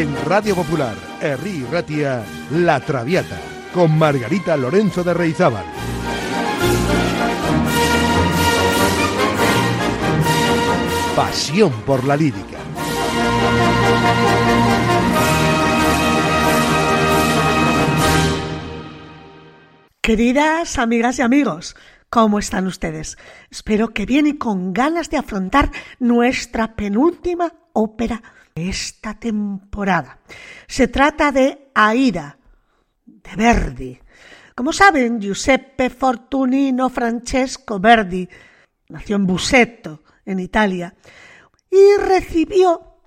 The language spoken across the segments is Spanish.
En Radio Popular, Herri Ratia, La Traviata, con Margarita Lorenzo de Reizábal. Pasión por la lírica. Queridas amigas y amigos, ¿cómo están ustedes? Espero que bien y con ganas de afrontar nuestra penúltima ópera esta temporada. Se trata de Aida, de Verdi. Como saben, Giuseppe Fortunino Francesco Verdi nació en Busetto, en Italia, y recibió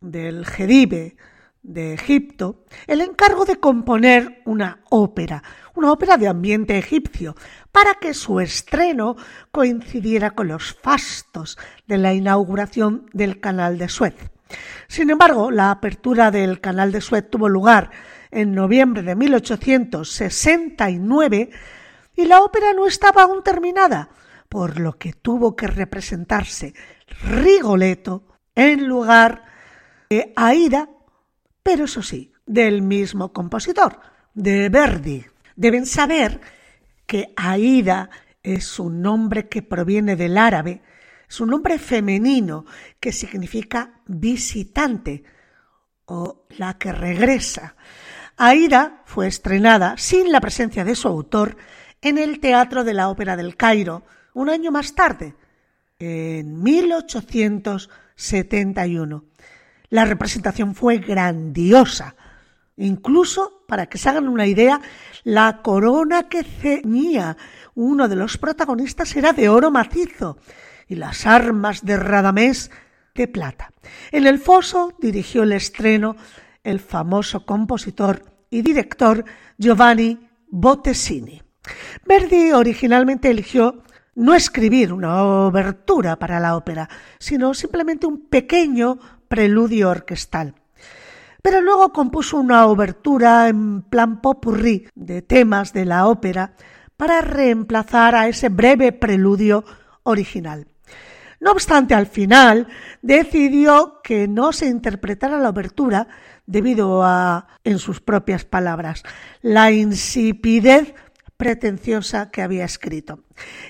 del Gedive de Egipto el encargo de componer una ópera, una ópera de ambiente egipcio, para que su estreno coincidiera con los fastos de la inauguración del Canal de Suez. Sin embargo, la apertura del Canal de Suez tuvo lugar en noviembre de 1869 y la ópera no estaba aún terminada, por lo que tuvo que representarse Rigoletto en lugar de Aida, pero eso sí, del mismo compositor, de Verdi. Deben saber que Aida es un nombre que proviene del árabe, es un nombre femenino que significa visitante o la que regresa. Aida fue estrenada sin la presencia de su autor en el Teatro de la Ópera del Cairo un año más tarde, en 1871. La representación fue grandiosa. Incluso, para que se hagan una idea, la corona que ceñía uno de los protagonistas era de oro macizo y las armas de Radamés de plata. En el foso dirigió el estreno el famoso compositor y director Giovanni Bottesini. Verdi originalmente eligió no escribir una obertura para la ópera, sino simplemente un pequeño preludio orquestal. Pero luego compuso una obertura en plan popurrí de temas de la ópera para reemplazar a ese breve preludio original. No obstante, al final decidió que no se interpretara la obertura debido a, en sus propias palabras, la insipidez pretenciosa que había escrito.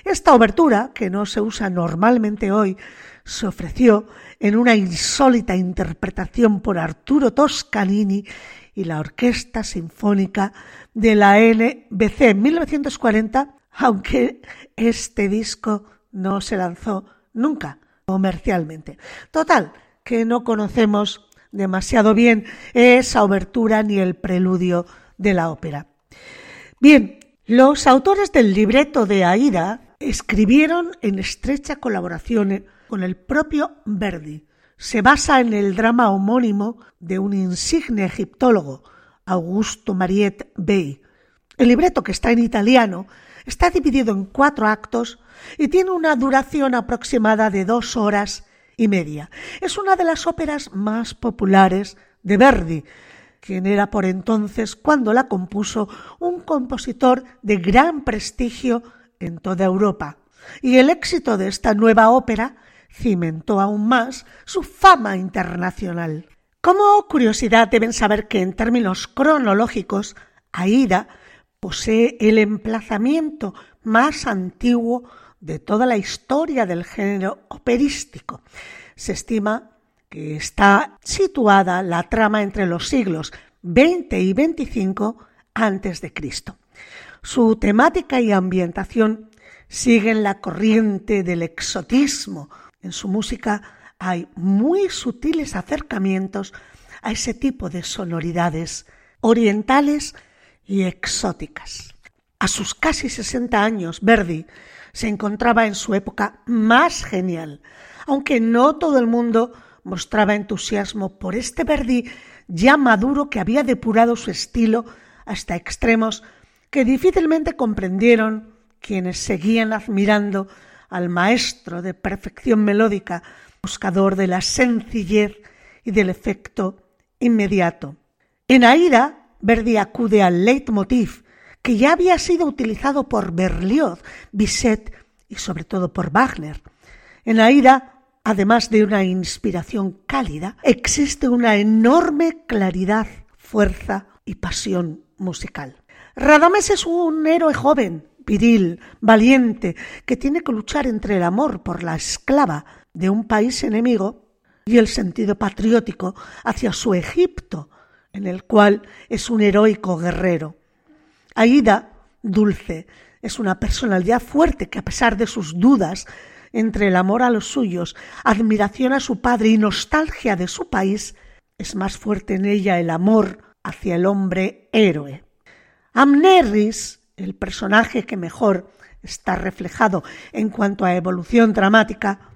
Esta obertura, que no se usa normalmente hoy, se ofreció en una insólita interpretación por Arturo Toscanini y la Orquesta Sinfónica de la NBC en 1940, aunque este disco no se lanzó nunca comercialmente. Total, que no conocemos demasiado bien esa obertura ni el preludio de la ópera. Bien, los autores del libreto de Aida escribieron en estrecha colaboración con el propio Verdi. Se basa en el drama homónimo de un insigne egiptólogo, Augusto Mariette Bey. El libreto, que está en italiano, está dividido en cuatro actos y tiene una duración aproximada de dos horas y media. Es una de las óperas más populares de Verdi, quien era por entonces, cuando la compuso, un compositor de gran prestigio en toda Europa. Y el éxito de esta nueva ópera cimentó aún más su fama internacional. Como curiosidad deben saber que en términos cronológicos, Aida posee el emplazamiento más antiguo de toda la historia del género operístico. Se estima que está situada la trama entre los siglos XX y XXV antes de Cristo. Su temática y ambientación siguen la corriente del exotismo. En su música hay muy sutiles acercamientos a ese tipo de sonoridades orientales y exóticas. A sus casi 60 años, Verdi se encontraba en su época más genial, aunque no todo el mundo mostraba entusiasmo por este Verdi ya maduro que había depurado su estilo hasta extremos que difícilmente comprendieron quienes seguían admirando al maestro de perfección melódica, buscador de la sencillez y del efecto inmediato. En Aida, Verdi acude al leitmotiv que ya había sido utilizado por Berlioz, Bizet y sobre todo por Wagner. En Aida además de una inspiración cálida, existe una enorme claridad, fuerza y pasión musical. Radames es un héroe joven, viril, valiente, que tiene que luchar entre el amor por la esclava de un país enemigo y el sentido patriótico hacia su Egipto, en el cual es un heroico guerrero. Aida, dulce, es una personalidad fuerte que a pesar de sus dudas entre el amor a los suyos, admiración a su padre y nostalgia de su país, es más fuerte en ella el amor hacia el hombre héroe. Amneris, el personaje que mejor está reflejado en cuanto a evolución dramática,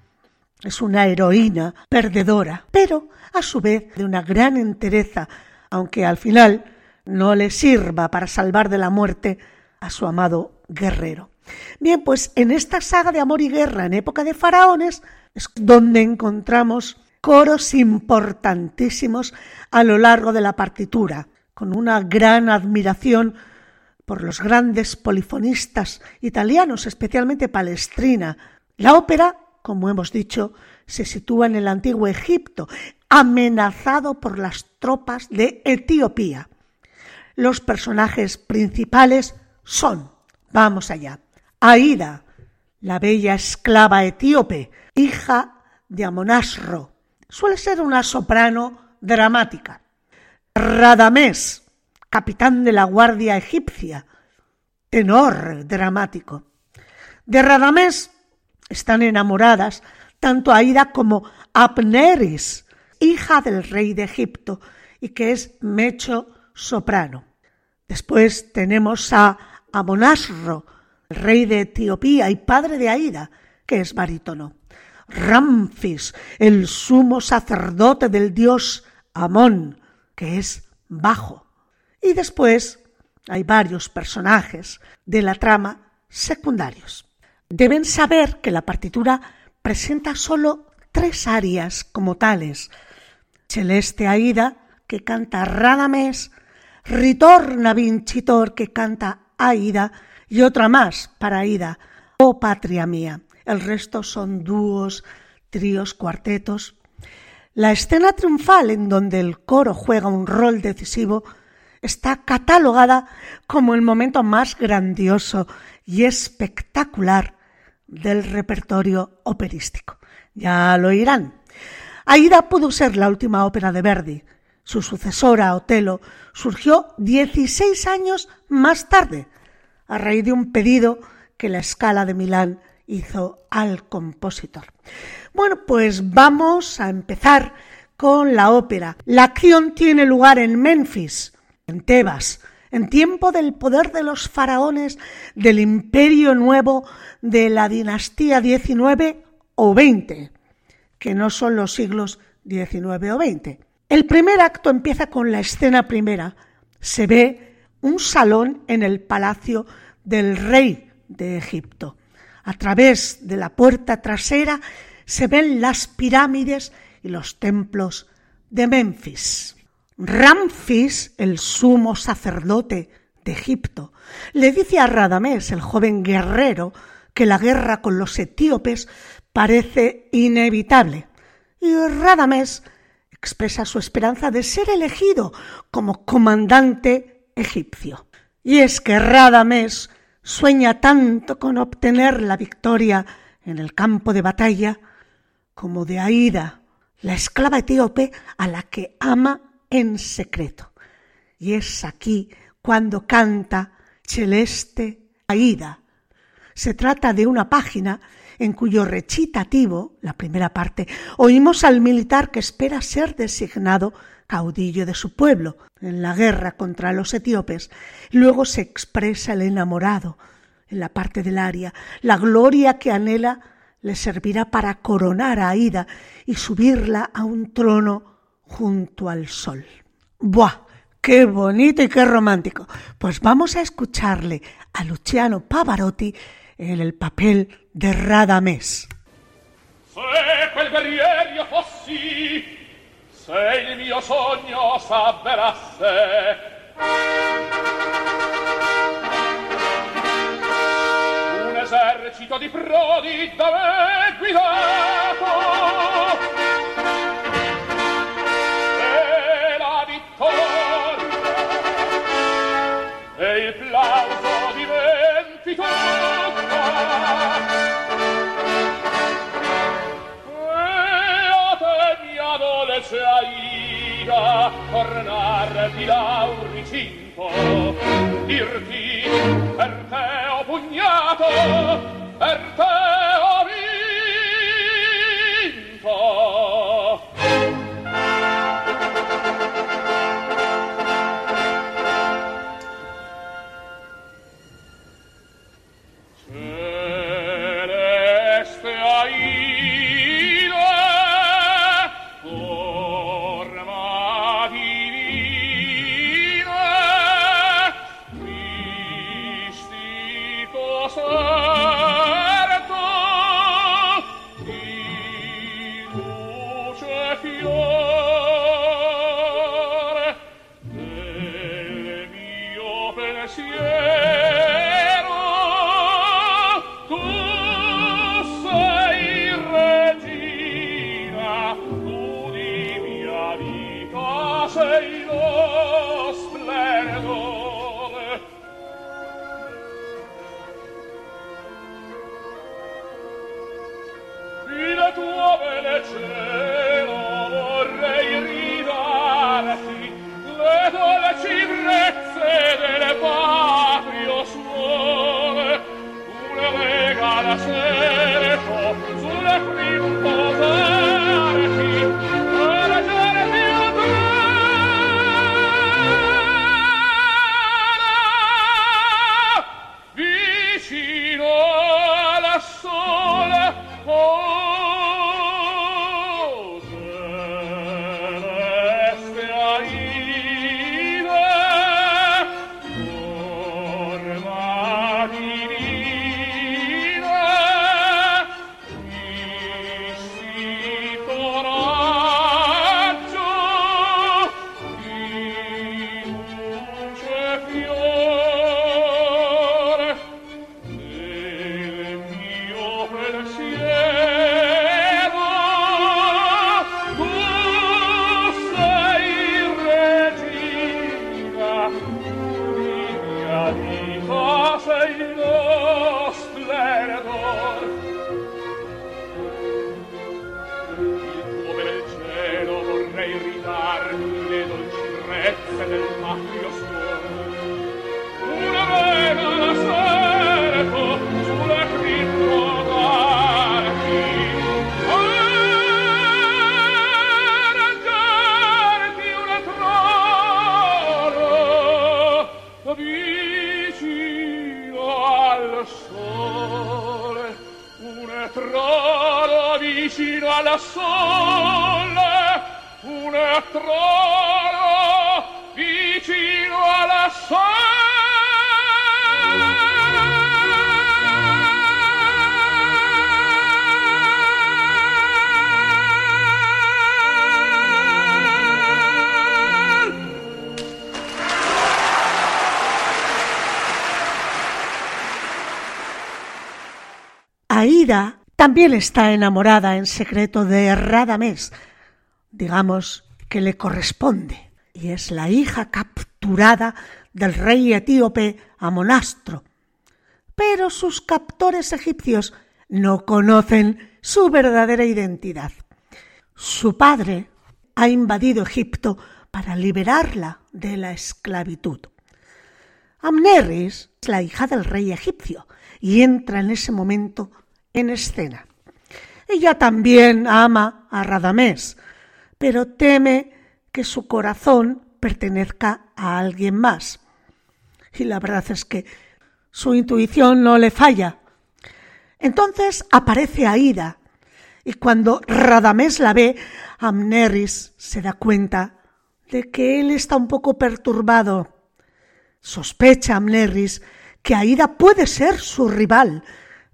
es una heroína perdedora, pero a su vez de una gran entereza, aunque al final no le sirva para salvar de la muerte a su amado guerrero. Bien, pues en esta saga de amor y guerra en época de faraones es donde encontramos coros importantísimos a lo largo de la partitura, con una gran admiración por los grandes polifonistas italianos, especialmente Palestrina. La ópera, como hemos dicho, se sitúa en el antiguo Egipto, amenazado por las tropas de Etiopía. Los personajes principales son, vamos allá, Aida, la bella esclava etíope, hija de Amonasro. Suele ser una soprano dramática. Radamés, capitán de la guardia egipcia, tenor dramático. De Radamés están enamoradas tanto Aida como Abneris, hija del rey de Egipto, y que es mecho soprano. Después tenemos a Amonasro, rey de Etiopía y padre de Aida, que es barítono. Ramfis, el sumo sacerdote del dios Amón, que es bajo. Y después hay varios personajes de la trama secundarios. Deben saber que la partitura presenta solo tres arias como tales. Celeste Aida, que canta Radames, Ritorna Vincitor, que canta Aida, y otra más para Aida, oh patria mía. El resto son dúos, tríos, cuartetos. La escena triunfal en donde el coro juega un rol decisivo está catalogada como el momento más grandioso y espectacular del repertorio operístico. Ya lo oirán. Aida pudo ser la última ópera de Verdi. Su sucesora, Otelo, surgió 16 años más tarde, a raíz de un pedido que la Escala de Milán hizo al compositor. Bueno, pues vamos a empezar con la ópera. La acción tiene lugar en Memphis, en Tebas, en tiempo del poder de los faraones del Imperio Nuevo de la dinastía 19 o 20, que no son los siglos 19 o 20. El primer acto empieza con la escena primera. Se ve un salón en el palacio del rey de Egipto. A través de la puerta trasera se ven las pirámides y los templos de Memphis. Ramfis, el sumo sacerdote de Egipto, le dice a Radamés, el joven guerrero, que la guerra con los etíopes parece inevitable. Y Radamés expresa su esperanza de ser elegido como comandante egipcio. Y es que Radames sueña tanto con obtener la victoria en el campo de batalla como de Aida, la esclava etíope a la que ama en secreto. Y es aquí cuando canta Celeste Aida. Se trata de una página en cuyo recitativo, la primera parte, oímos al militar que espera ser designado caudillo de su pueblo en la guerra contra los etíopes. Luego se expresa el enamorado en la parte del aria. La gloria que anhela le servirá para coronar a Aida y subirla a un trono junto al sol. ¡Buah! ¡Qué bonito y qué romántico! Pues vamos a escucharle a Luciano Pavarotti en el papel de Radames. se il mio sogno s'avverasse un esercito di prodi da me guidato dolce Aida ornarti l'auricinto dirti per te ho pugnato per te ho vinto. También está enamorada en secreto de Radamés, digamos que le corresponde, y es la hija capturada del rey etíope Amonastro. Pero sus captores egipcios no conocen su verdadera identidad. Su padre ha invadido Egipto para liberarla de la esclavitud. Amneris es la hija del rey egipcio y entra en ese momento en escena. Ella también ama a Radamés, pero teme que su corazón pertenezca a alguien más. Y la verdad es que su intuición no le falla. Entonces aparece Aida, y cuando Radamés la ve, Amneris se da cuenta de que él está un poco perturbado. Sospecha Amneris que Aida puede ser su rival,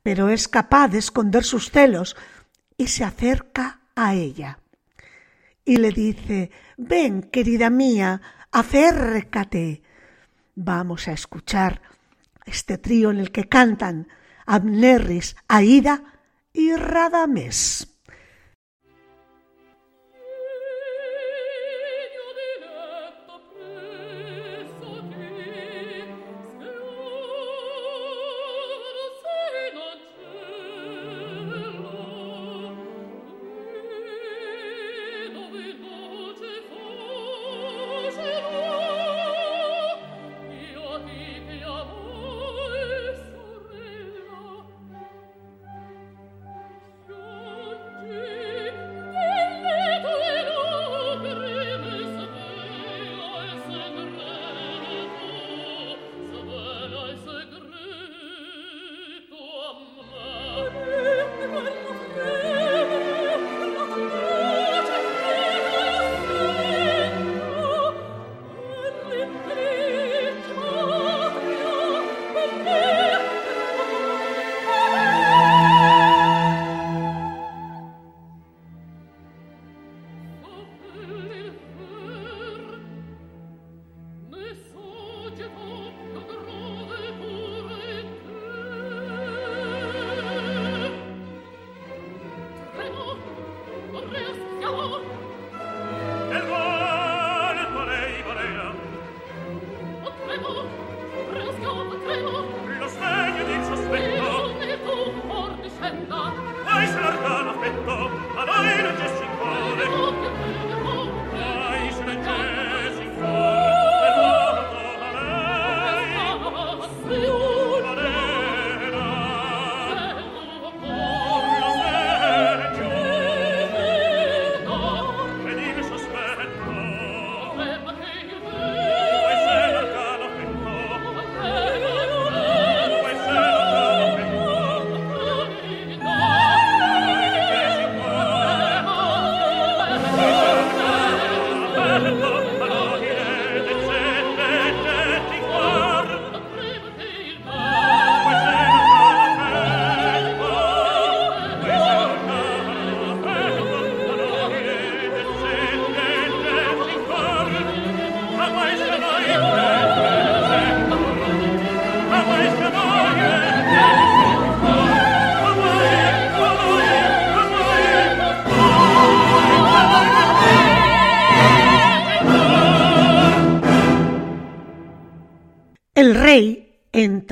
pero es capaz de esconder sus celos y se acerca a ella. Y le dice, ven, querida mía, acércate. Vamos a escuchar este trío en el que cantan Amneris, Aida y Radamés.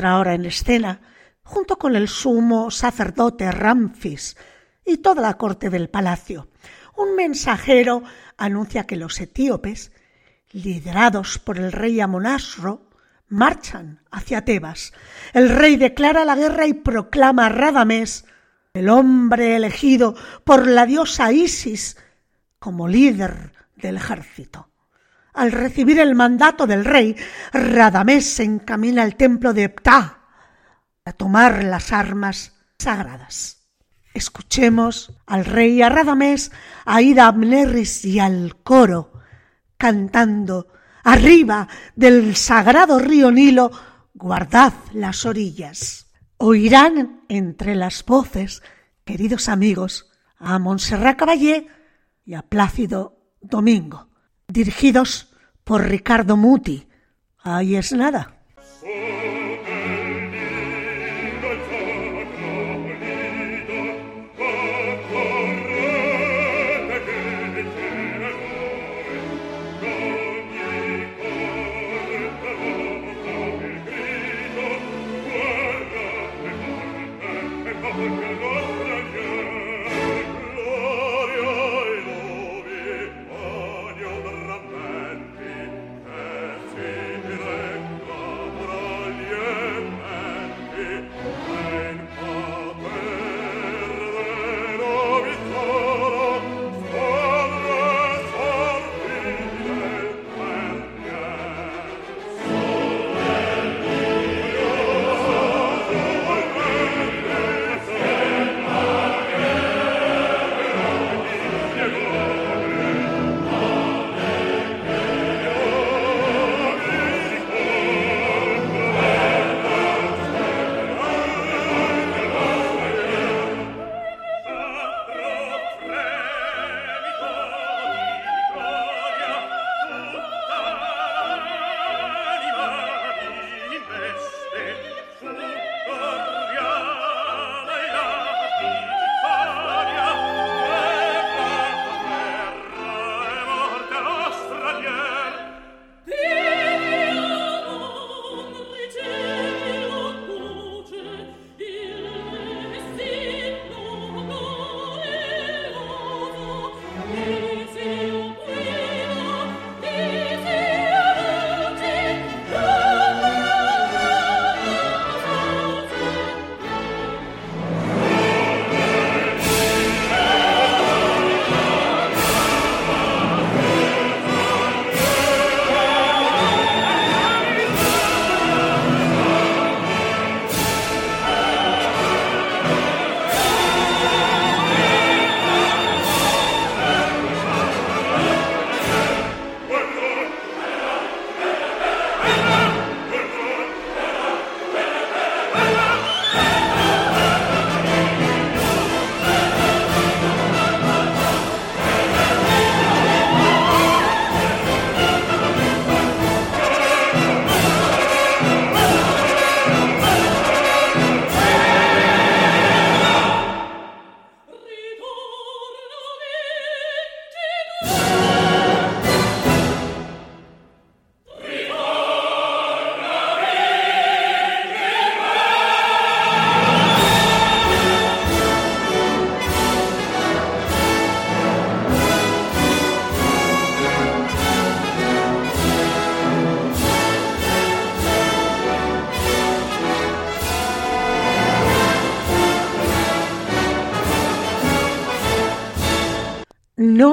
Ahora en escena junto con el sumo sacerdote Ramfis y toda la corte del palacio. Un mensajero anuncia que los etíopes, liderados por el rey Amonasro, marchan hacia Tebas. El rey declara la guerra y proclama a Radamés, el hombre elegido por la diosa Isis, como líder del ejército. Al recibir el mandato del rey, Radamés se encamina al templo de Ptah a tomar las armas sagradas. Escuchemos al rey, a Radamés, a Ida Abneris y al coro cantando arriba del sagrado río Nilo, guardad las orillas. Oirán entre las voces, queridos amigos, a Montserrat Caballé y a Plácido Domingo, dirigidos por Ricardo Muti. Ahí es nada. No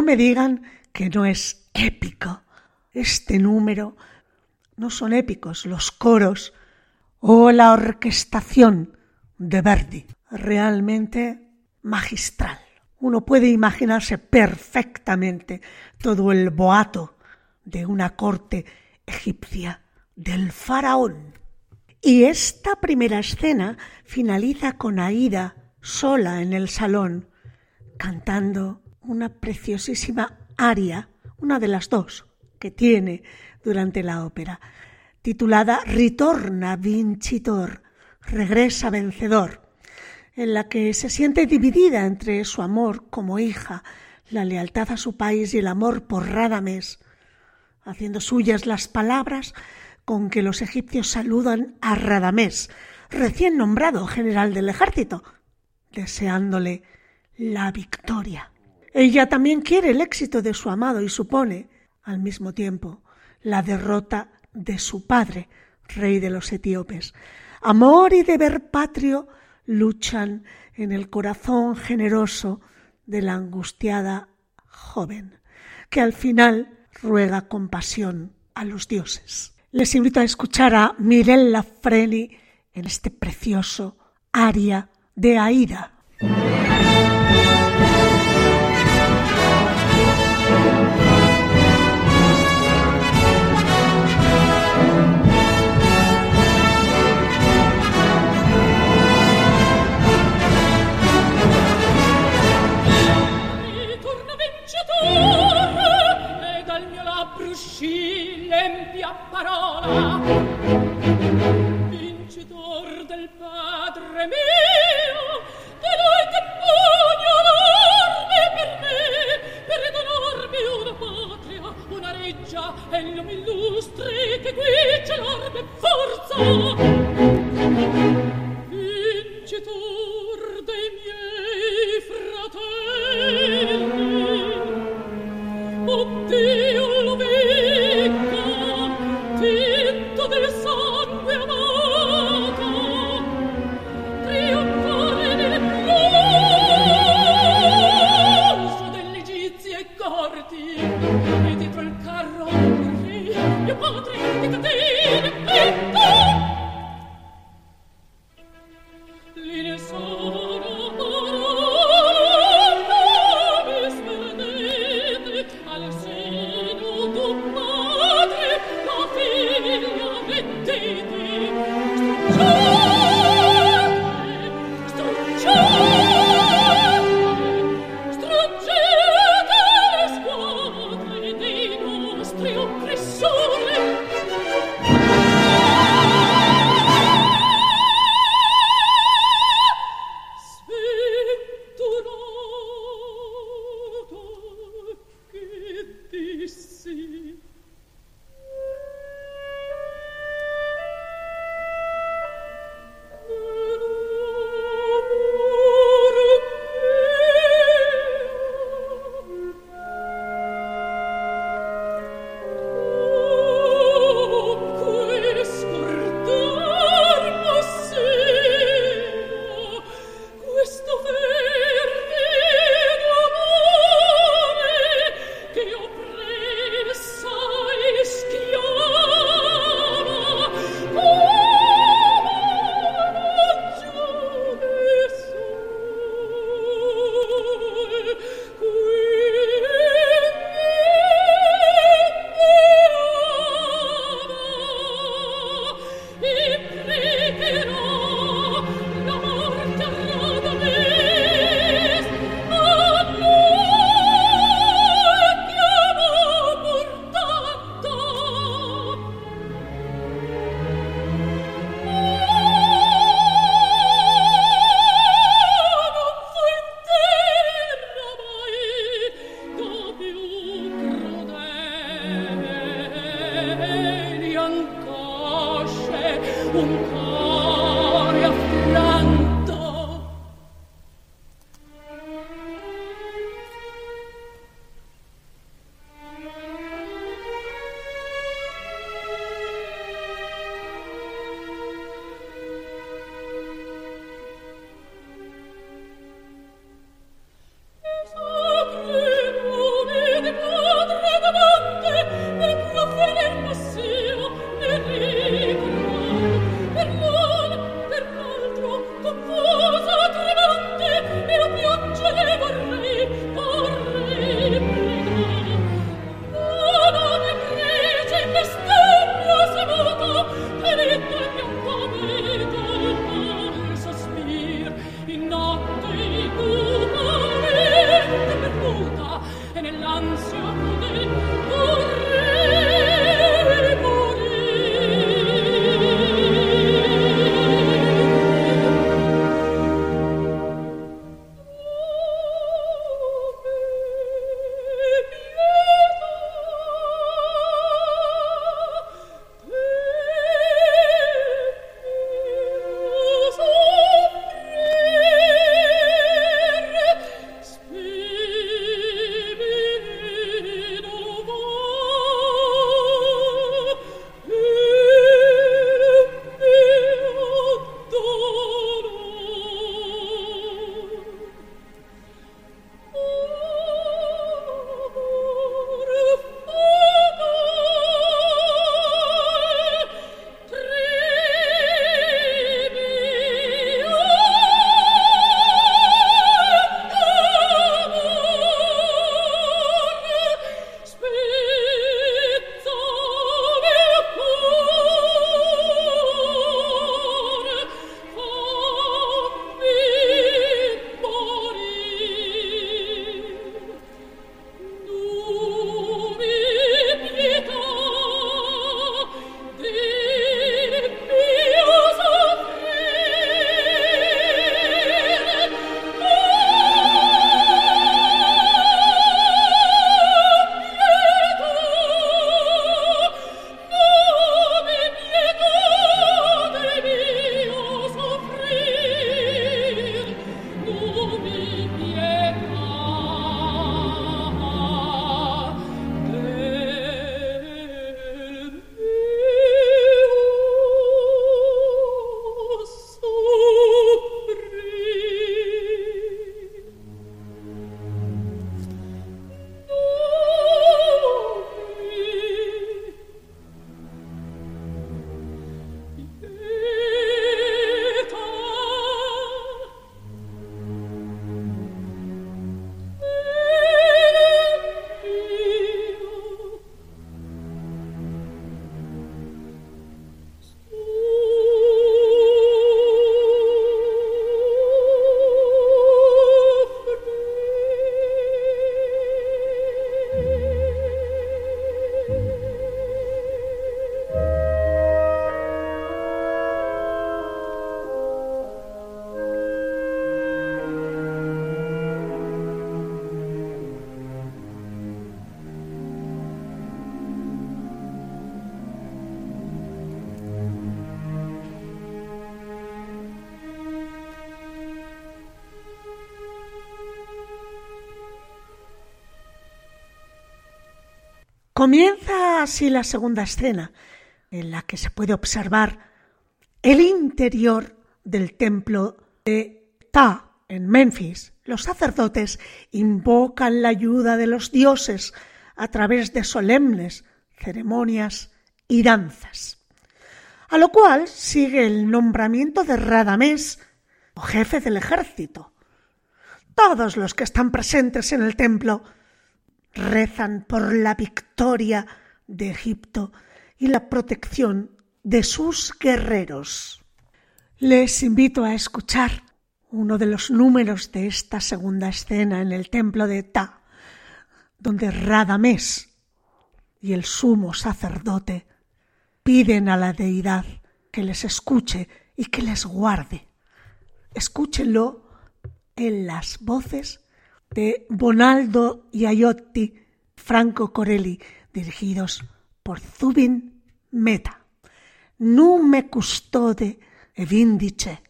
me digan que no es épico. Este número no son épicos los coros o la orquestación de Verdi. Realmente magistral. Uno puede imaginarse perfectamente todo el boato de una corte egipcia del faraón. Y esta primera escena finaliza con Aida sola en el salón, cantando una preciosísima aria, una de las dos que tiene durante la ópera, titulada Ritorna Vincitor, regresa vencedor, en la que se siente dividida entre su amor como hija, la lealtad a su país y el amor por Radames, haciendo suyas las palabras con que los egipcios saludan a Radamés, recién nombrado general del ejército, deseándole la victoria. Ella también quiere el éxito de su amado y supone, al mismo tiempo, la derrota de su padre, rey de los etíopes. Amor y deber patrio luchan en el corazón generoso de la angustiada joven, que al final ruega compasión a los dioses. Les invito a escuchar a Mirella Freni en este precioso aria de Aida. Comienza así la segunda escena, en la que se puede observar el interior del templo de Ta en Memphis. Los sacerdotes invocan la ayuda de los dioses a través de solemnes ceremonias y danzas. A lo cual sigue el nombramiento de Radamés, jefe del ejército. Todos los que están presentes en el templo rezan por la victoria de Egipto y la protección de sus guerreros. Les invito a escuchar uno de los números de esta segunda escena en el templo de Ta, donde Radamés y el sumo sacerdote piden a la deidad que les escuche y que les guarde. Escúchenlo en las voces de Bonaldo y Ayotti Franco Corelli, dirigidos por Zubin Meta. Non me custode e vindice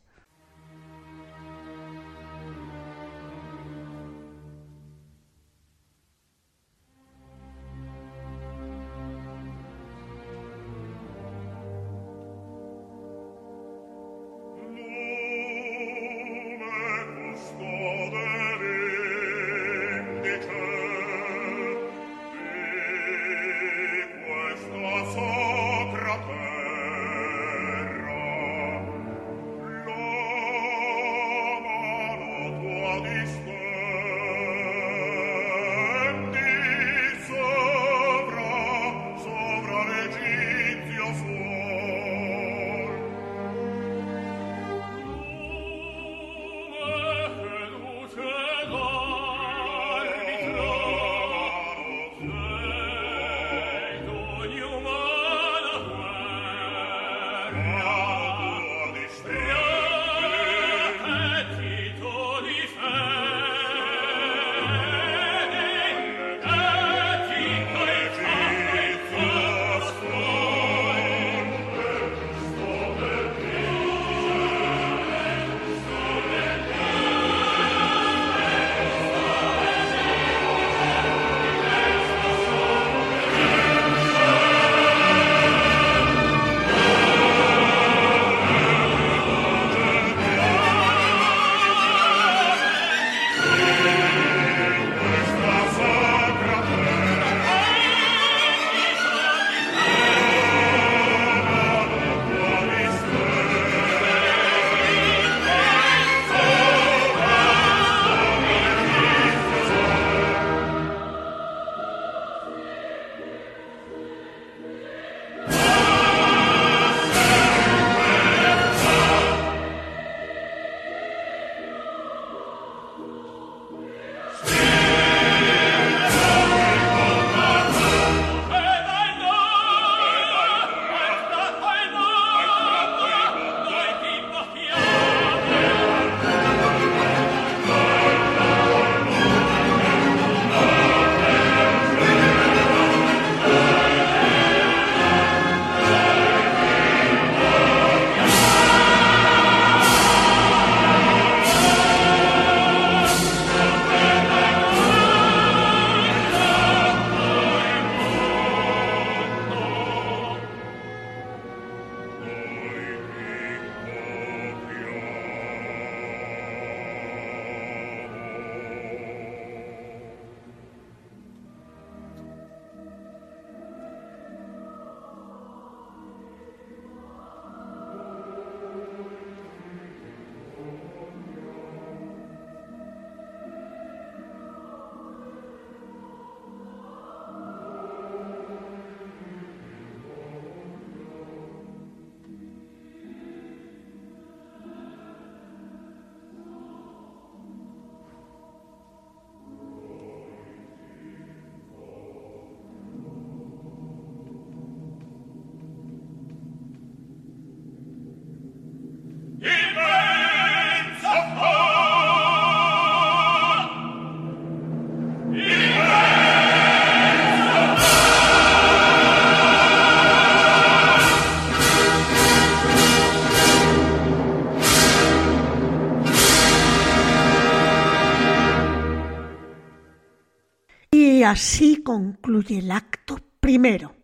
así concluye el acto primero.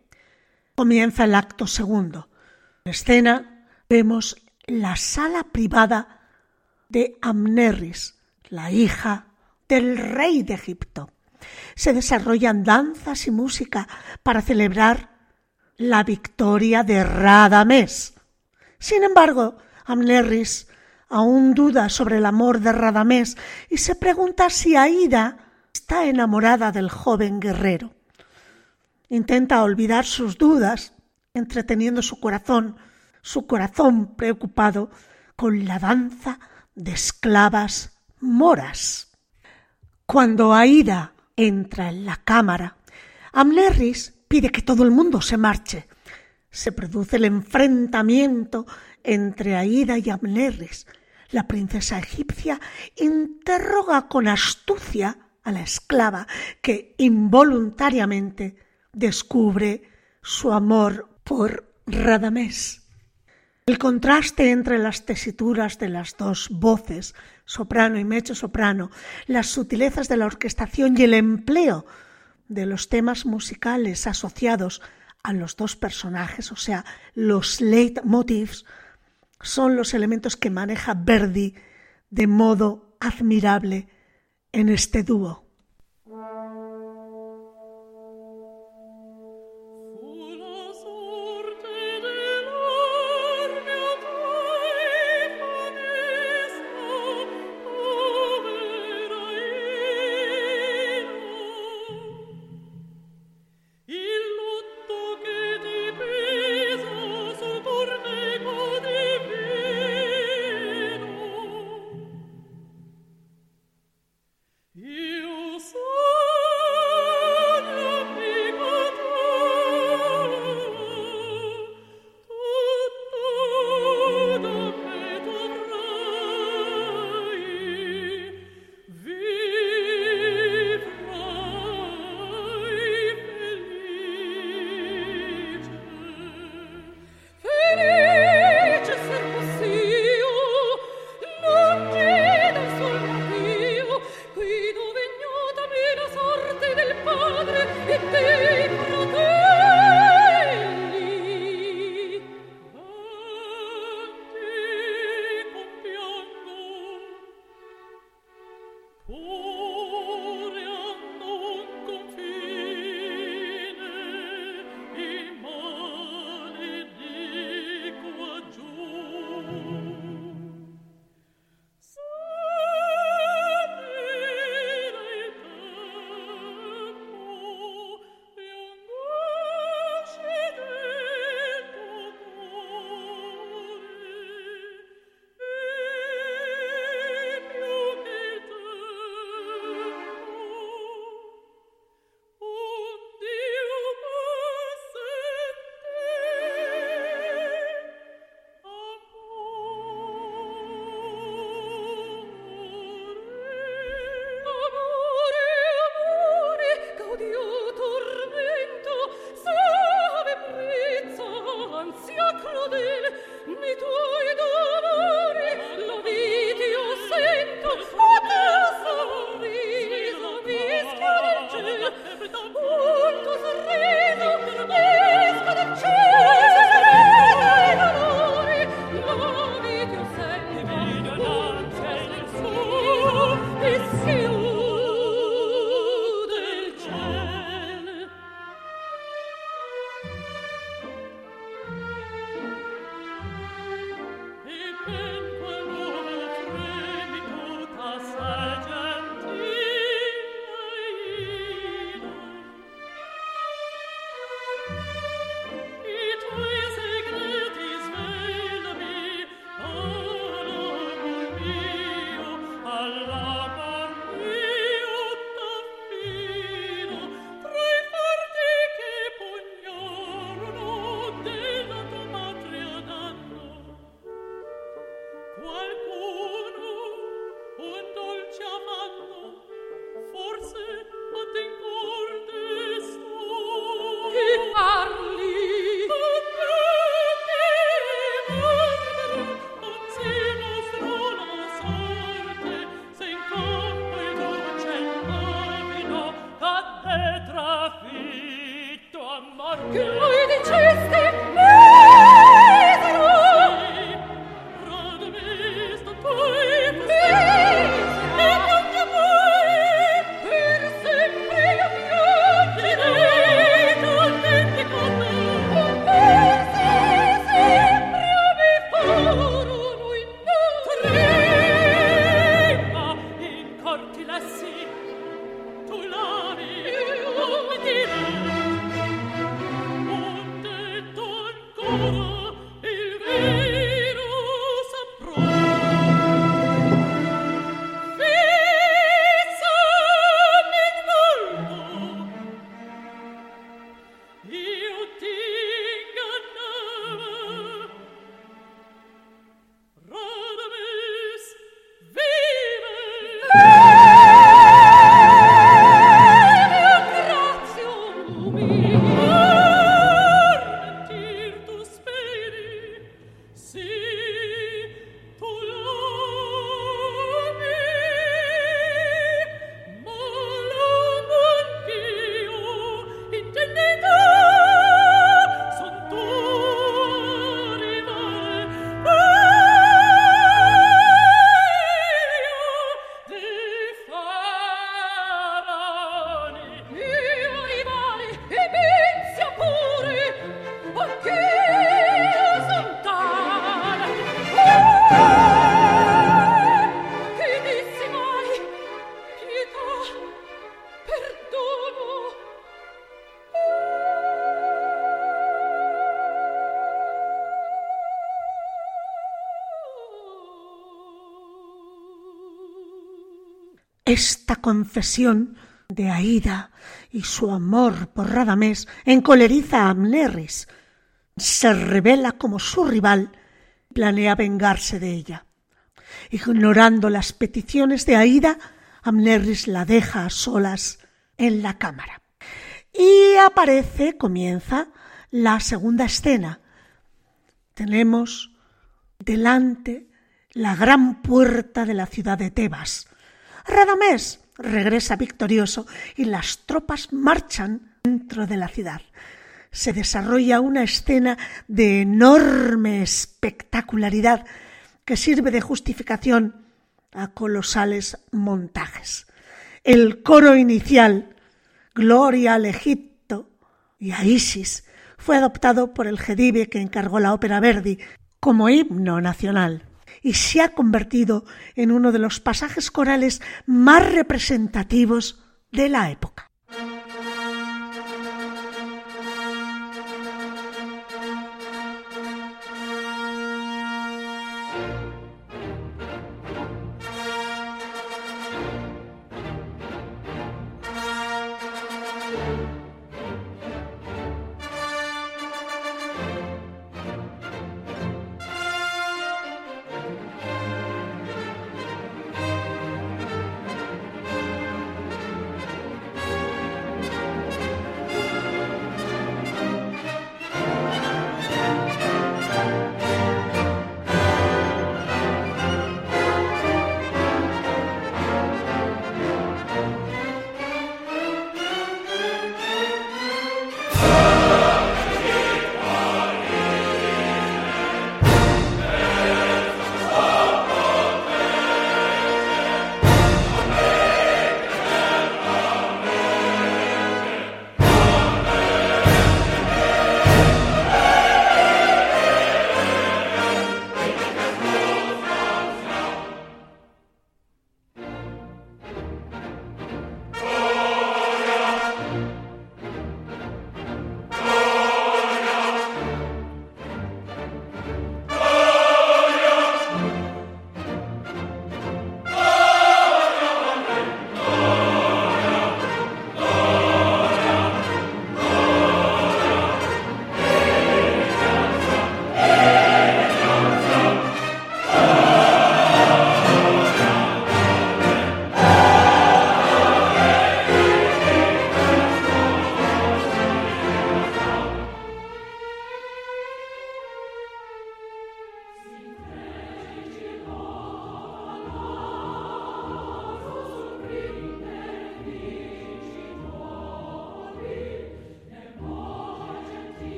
Comienza el acto segundo. En escena vemos la sala privada de Amneris, la hija del rey de Egipto. Se desarrollan danzas y música para celebrar la victoria de Radamés. Sin embargo, Amneris aún duda sobre el amor de Radamés y se pregunta si Aida está enamorada del joven guerrero. Intenta olvidar sus dudas, entreteniendo su corazón, su corazón preocupado con la danza de esclavas moras. Cuando Aida entra en la cámara, Amneris pide que todo el mundo se marche. Se produce el enfrentamiento entre Aida y Amneris. La princesa egipcia interroga con astucia a la esclava que involuntariamente descubre su amor por Radamés. El contraste entre las tesituras de las dos voces, soprano y mecho soprano, las sutilezas de la orquestación y el empleo de los temas musicales asociados a los dos personajes, o sea, los leitmotivs, son los elementos que maneja Verdi de modo admirable en este dúo. Esta confesión de Aida y su amor por Radamés encoleriza a Amneris. Se revela como su rival, planea vengarse de ella. Ignorando las peticiones de Aida, Amneris la deja a solas en la cámara. Y aparece, comienza la segunda escena. Tenemos delante la gran puerta de la ciudad de Tebas, Radamés regresa victorioso y las tropas marchan dentro de la ciudad. Se desarrolla una escena de enorme espectacularidad que sirve de justificación a colosales montajes. El coro inicial, Gloria al Egipto y a Isis, fue adoptado por el Gedive que encargó la ópera Verdi como himno nacional y se ha convertido en uno de los pasajes corales más representativos de la época.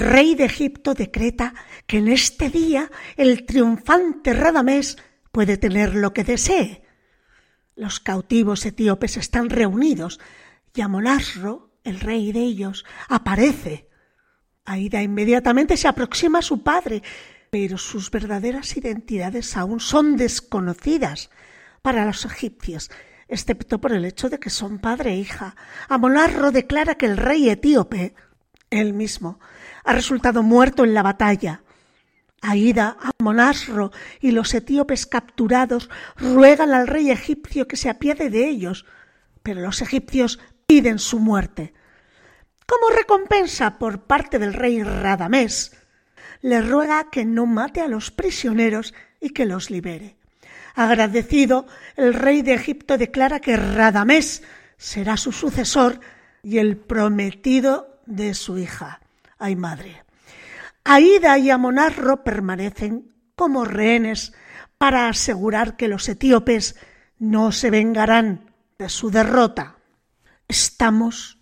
Rey de Egipto decreta que en este día el triunfante Radamés puede tener lo que desee. Los cautivos etíopes están reunidos y Amonasro, el rey de ellos, aparece. Aida inmediatamente se aproxima a su padre, pero sus verdaderas identidades aún son desconocidas para los egipcios, excepto por el hecho de que son padre e hija. Amonarro declara que el rey etíope, él mismo, ha resultado muerto en la batalla. Aida, Amonasro y los etíopes capturados ruegan al rey egipcio que se apiade de ellos, pero los egipcios piden su muerte. Como recompensa por parte del rey Radamés, le ruega que no mate a los prisioneros y que los libere. Agradecido, el rey de Egipto declara que Radamés será su sucesor y el prometido de su hija. Ay madre. Aida y Amonarro permanecen como rehenes para asegurar que los etíopes no se vengarán de su derrota. Estamos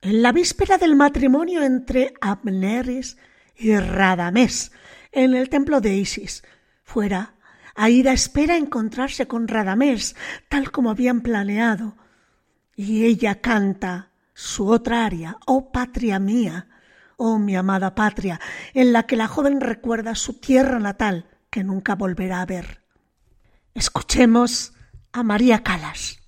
en la víspera del matrimonio entre Abneris y Radamés en el templo de Isis. Fuera, Aida espera encontrarse con Radamés, tal como habían planeado, y ella canta su otra aria, oh patria mía, oh mi amada patria, en la que la joven recuerda su tierra natal que nunca volverá a ver. Escuchemos a María Calas.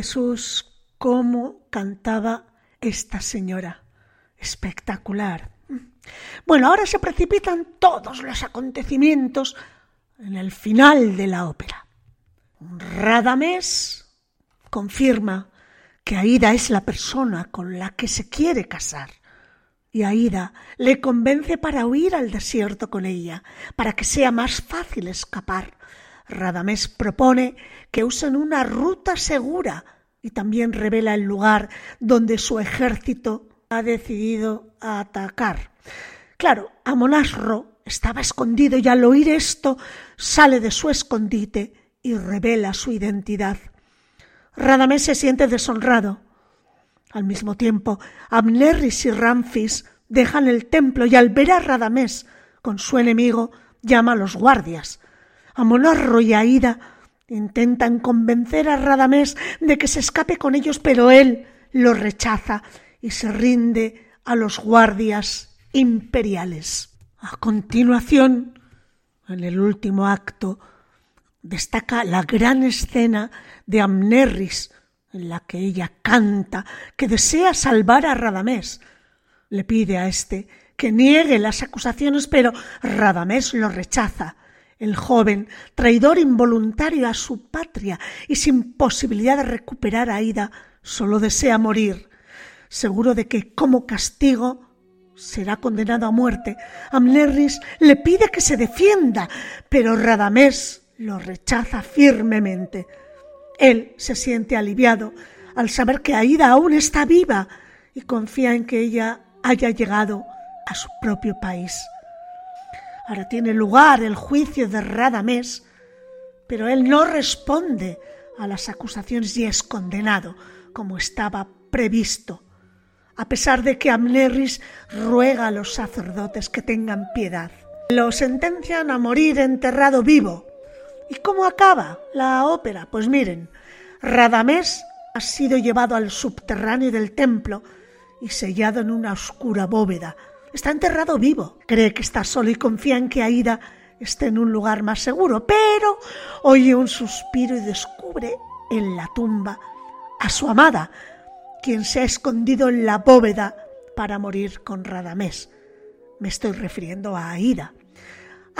Jesús, cómo cantaba esta señora. Espectacular. Bueno, ahora se precipitan todos los acontecimientos en el final de la ópera. Radamés confirma que Aida es la persona con la que se quiere casar. Y Aida le convence para huir al desierto con ella, para que sea más fácil escapar. Radamés propone que usen una ruta segura y también revela el lugar donde su ejército ha decidido atacar. Claro, Amonasro estaba escondido y al oír esto sale de su escondite y revela su identidad. Radamés se siente deshonrado. Al mismo tiempo, Amneris y Ramfis dejan el templo y al ver a Radamés con su enemigo llama a los guardias. Amonarro y Aida intentan convencer a Radamés de que se escape con ellos, pero él lo rechaza y se rinde a los guardias imperiales. A continuación, en el último acto, destaca la gran escena de Amnerris, en la que ella canta que desea salvar a Radamés. Le pide a éste que niegue las acusaciones, pero Radamés lo rechaza. El joven, traidor involuntario a su patria y sin posibilidad de recuperar a Ida, solo desea morir, seguro de que como castigo será condenado a muerte. Amnerris le pide que se defienda, pero Radamés lo rechaza firmemente. Él se siente aliviado al saber que Aida aún está viva y confía en que ella haya llegado a su propio país. Ahora tiene lugar el juicio de Radamés, pero él no responde a las acusaciones y es condenado como estaba previsto, a pesar de que Amneris ruega a los sacerdotes que tengan piedad. Lo sentencian a morir enterrado vivo, ¿Y cómo acaba la ópera? Pues miren, Radamés ha sido llevado al subterráneo del templo y sellado en una oscura bóveda. Está enterrado vivo. Cree que está solo y confía en que Aida esté en un lugar más seguro, pero oye un suspiro y descubre en la tumba a su amada, quien se ha escondido en la bóveda para morir con Radamés. Me estoy refiriendo a Aida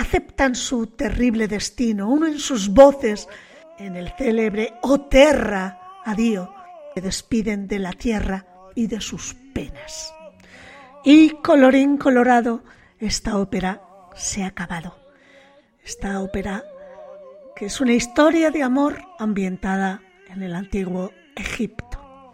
aceptan su terrible destino, uno en sus voces, en el célebre O Terra, adiós, se despiden de la tierra y de sus penas. Y colorín colorado, esta ópera se ha acabado. Esta ópera, que es una historia de amor ambientada en el antiguo Egipto.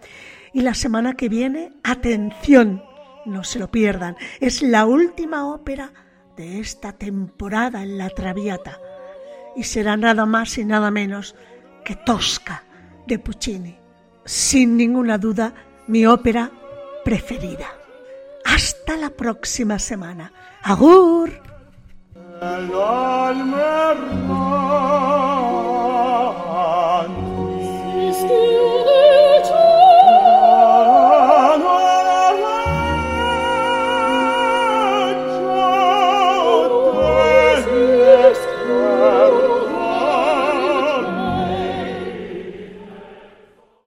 Y la semana que viene, atención, no se lo pierdan, es la última ópera de esta temporada en la Traviata y será nada más y nada menos que Tosca de Puccini. Sin ninguna duda, mi ópera preferida. Hasta la próxima semana. ¡Agur!